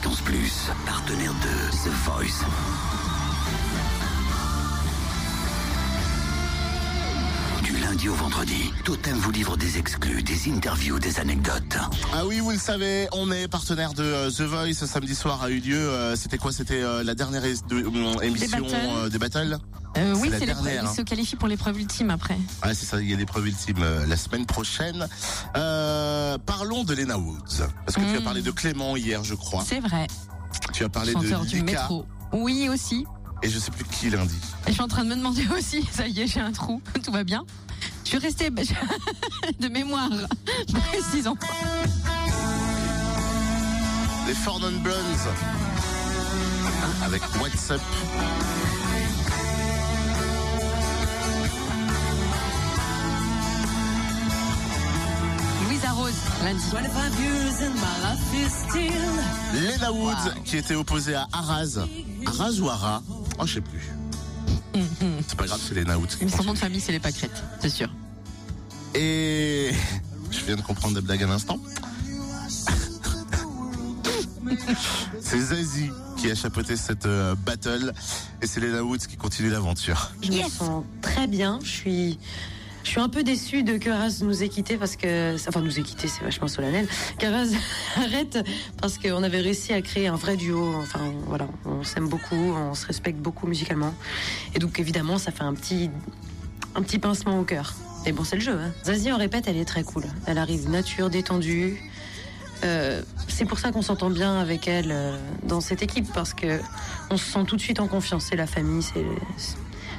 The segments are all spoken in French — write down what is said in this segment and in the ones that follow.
Fréquence Plus, partenaire de The Voice. Lundi au vendredi, Totem vous livre des exclus, des interviews, des anecdotes. Ah oui, vous le savez, on est partenaire de euh, The Voice. Ce samedi soir a eu lieu. euh, C'était quoi? C'était euh, la dernière de- émission battles. des battles? Euh, oui, c'est l'épreuve. dernière, Il hein. se qualifie pour l'épreuve ultime après. Ouais, c'est ça. Il y a l'épreuve ultime euh, la semaine prochaine. Euh, parlons de Lena Woods parce que tu as Mm. parlé de Clément hier, je crois. C'est vrai. Tu as parlé Chanteur de du Lika métro. Oui, aussi. et je sais plus qui lundi. Et je suis en train de me demander aussi, ça y est, j'ai un trou, tout va bien. Je suis restée de mémoire, précisons. Les Non Blondes avec What's Up. Louisa Rose, lundi. 25 years and my life is still. Lena Woods qui était opposée à Araz. Araz ou Ara? Oh, je sais plus. C'est pas grave, c'est Lena Woods son nom de famille, c'est les pâquerettes, c'est sûr. Et je viens de comprendre la blague un instant. c'est Zazie qui a chapeauté cette euh, battle et c'est Lena Woods qui continue l'aventure. Je me sens très bien. Je suis, je suis un peu déçue de que Arras nous ait quittés parce que, enfin nous ait quittés, c'est vachement solennel. Qu'Arras arrête parce qu'on avait réussi à créer un vrai duo. Enfin voilà, on s'aime beaucoup, on se respecte beaucoup musicalement. Et donc évidemment, ça fait un petit, un petit pincement au cœur. Mais bon, c'est le jeu. Hein. Zazie en répète, elle est très cool. Elle arrive nature, détendue. Euh, c'est pour ça qu'on s'entend bien avec elle euh, dans cette équipe parce que on se sent tout de suite en confiance. C'est la famille,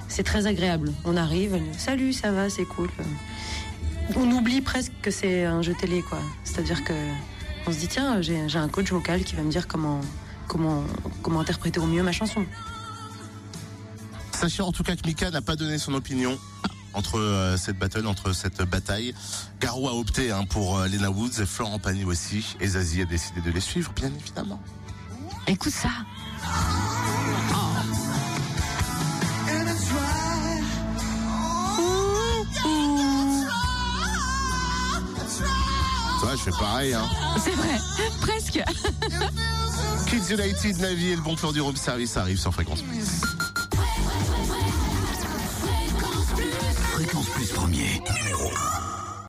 c'est très agréable. On arrive, elle, salut, ça va, c'est cool. On oublie presque que c'est un jeu télé, quoi. C'est-à-dire que on se dit tiens, j'ai j'ai un coach vocal qui va me dire comment comment comment interpréter au mieux ma chanson. Sachez en tout cas que Mika n'a pas donné son opinion entre euh, cette battle, entre cette bataille. Garou a opté hein, pour euh, Lena Woods et Florent Pagny aussi. Et Zazie a décidé de les suivre, bien évidemment. Écoute ça. Va, je fais pareil. Hein. C'est vrai, presque. Kids United, Navi et le bon plan du room service arrivent sur Fréquence Plus. Fréquence Plus premier, numéro 1.